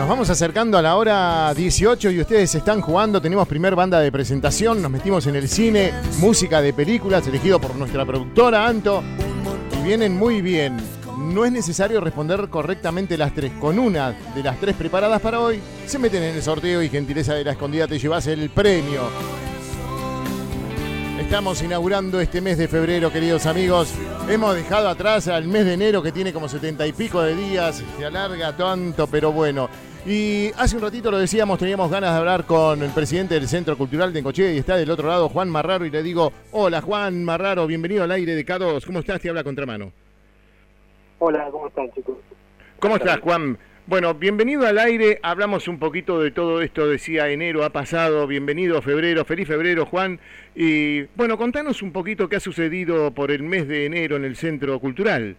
Nos vamos acercando a la hora 18 y ustedes están jugando. Tenemos primer banda de presentación. Nos metimos en el cine, música de películas, elegido por nuestra productora Anto. Y vienen muy bien. No es necesario responder correctamente las tres. Con una de las tres preparadas para hoy, se meten en el sorteo y gentileza de la escondida te llevas el premio. Estamos inaugurando este mes de febrero, queridos amigos. Hemos dejado atrás al mes de enero que tiene como setenta y pico de días. Se alarga tanto, pero bueno. Y hace un ratito lo decíamos, teníamos ganas de hablar con el presidente del Centro Cultural de Encoche y está del otro lado Juan Marraro y le digo, hola Juan Marraro, bienvenido al aire de K2, ¿cómo estás? Te habla Contramano. Hola, ¿cómo están chicos? ¿Cómo estás Juan? Bueno, bienvenido al aire, hablamos un poquito de todo esto, decía enero ha pasado, bienvenido febrero, feliz febrero Juan, y bueno, contanos un poquito qué ha sucedido por el mes de enero en el Centro Cultural.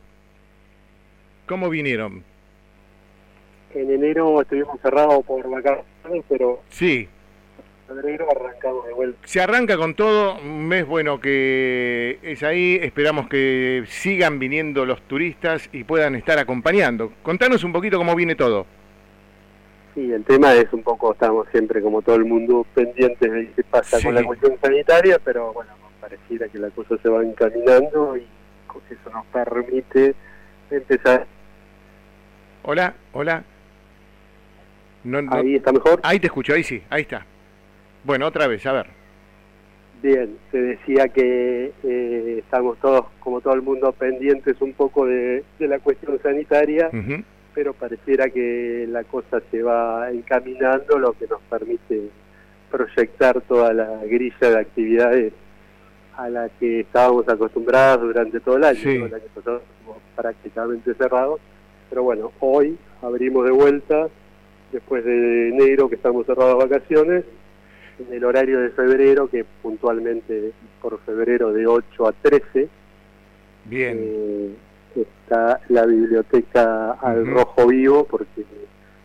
¿Cómo vinieron? En enero estuvimos cerrados por vacaciones, pero Sí, febrero arrancamos de vuelta. se arranca con todo, un mes bueno que es ahí, esperamos que sigan viniendo los turistas y puedan estar acompañando. Contanos un poquito cómo viene todo. Sí, el tema es un poco, estamos siempre como todo el mundo pendientes de qué pasa Sí. con la cuestión sanitaria, pero bueno, pareciera que la cosa se va encaminando y eso nos permite empezar. Hola, hola. No, no- Ahí está mejor. Ahí te escucho, ahí sí, ahí está. Bueno, otra vez, a ver. Bien, se decía que eh, estamos todos, como todo el mundo, pendientes un poco de, de la cuestión sanitaria. Pero pareciera que la cosa se va encaminando, lo que nos permite proyectar toda la grilla de actividades a la que estábamos acostumbrados durante todo el año. Sí. El año pasado prácticamente cerrados, pero bueno, hoy abrimos de vuelta, después de enero que estamos cerrados vacaciones, en el horario de febrero, que puntualmente por febrero de 8 a 13, Bien. eh, está la biblioteca al rojo vivo porque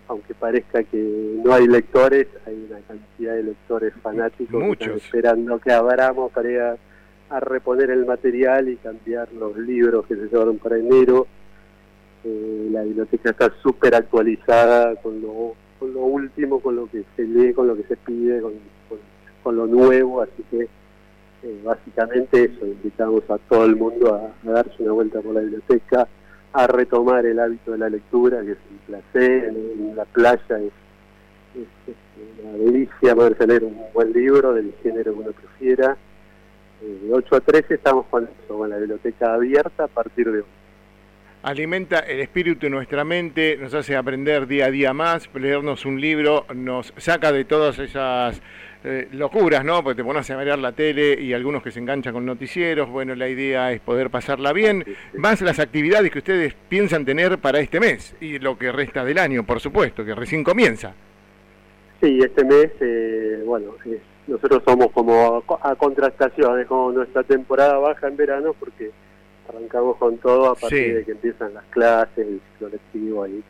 aunque parezca que no hay lectores, hay una cantidad de lectores fanáticos que están Muchos. esperando que abramos para ir a, a reponer el material y cambiar los libros que se llevaron para enero. Eh, la biblioteca está súper actualizada con lo, con lo último, con lo que se lee, con lo que se pide, con, con- lo nuevo, así que eh, básicamente eso, invitamos a todo el mundo a, darse una vuelta por la biblioteca, a retomar el hábito de la lectura, que es un placer, en, la playa es, una delicia poder leer un buen libro del género que uno prefiera. Eh, de 8 a 13 estamos con con la biblioteca abierta a partir de hoy. Alimenta el espíritu de nuestra mente, nos hace aprender día a día más, leernos un libro, nos saca de todas esas eh, locuras, ¿no? Porque te pones a mirar la tele y algunos que se enganchan con noticieros. Bueno, la idea es poder pasarla bien, Sí, sí. más las actividades que ustedes piensan tener para este mes y lo que resta del año, por supuesto, que recién comienza. Sí, este mes, eh, bueno, es- nosotros somos como a, a contrastación, es como nuestra temporada baja en verano porque arrancamos con todo a partir Sí. de que empiezan las clases, el ciclo lectivo, ahí,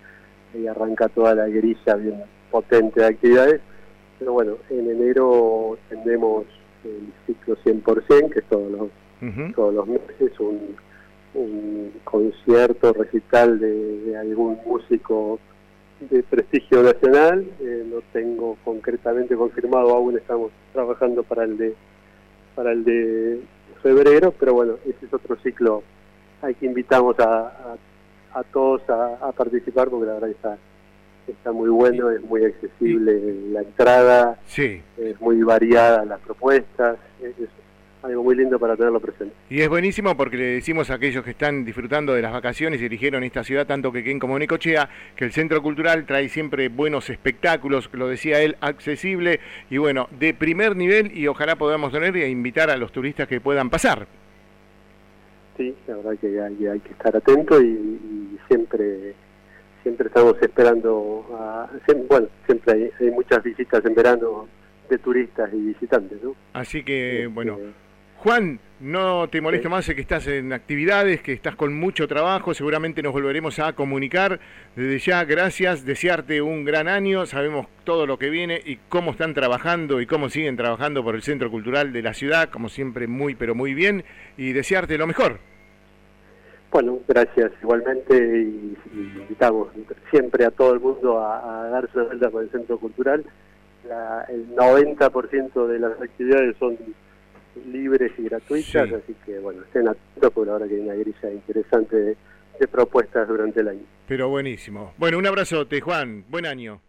ahí arranca toda la grilla bien potente de actividades. Pero bueno, en enero tendremos el ciclo 100%, que es todos los, todos los meses, un, un concierto, recital de, de algún músico de prestigio nacional. Eh, no tengo concretamente confirmado, aún estamos trabajando para el de para el de febrero, pero bueno, ese es otro ciclo al que invitamos a, a, a todos a, a participar porque la verdad está, está muy bueno, es muy accesible la entrada, Sí. es muy variada las propuestas, es, es algo muy lindo para tenerlo presente. Y es buenísimo porque le decimos a aquellos que están disfrutando de las vacaciones y eligieron esta ciudad, tanto Quequén como Necochea, que el Centro Cultural trae siempre buenos espectáculos, lo decía él, accesible y bueno, de primer nivel y ojalá podamos tener e invitar a los turistas que puedan pasar. Sí, la verdad que hay, hay que estar atento y, y siempre siempre estamos esperando, a, bueno, siempre hay, hay muchas visitas en verano de turistas y visitantes, ¿no? Así que Este, bueno, Juan, no te molesto Sí. más, sé que estás en actividades, que estás con mucho trabajo, seguramente nos volveremos a comunicar. Desde ya, gracias, desearte un gran año, sabemos todo lo que viene y cómo están trabajando y cómo siguen trabajando por el Centro Cultural de la ciudad, como siempre muy pero muy bien, y desearte lo mejor. Bueno, gracias igualmente y, invitamos siempre a todo el mundo a, darse una vuelta por el Centro Cultural. el 90% de las actividades son libres y gratuitas, así que bueno, estén atentos por ahora que hay una grilla interesante de, de propuestas durante el año. Pero buenísimo. Bueno, un abrazote, Juan. Buen año.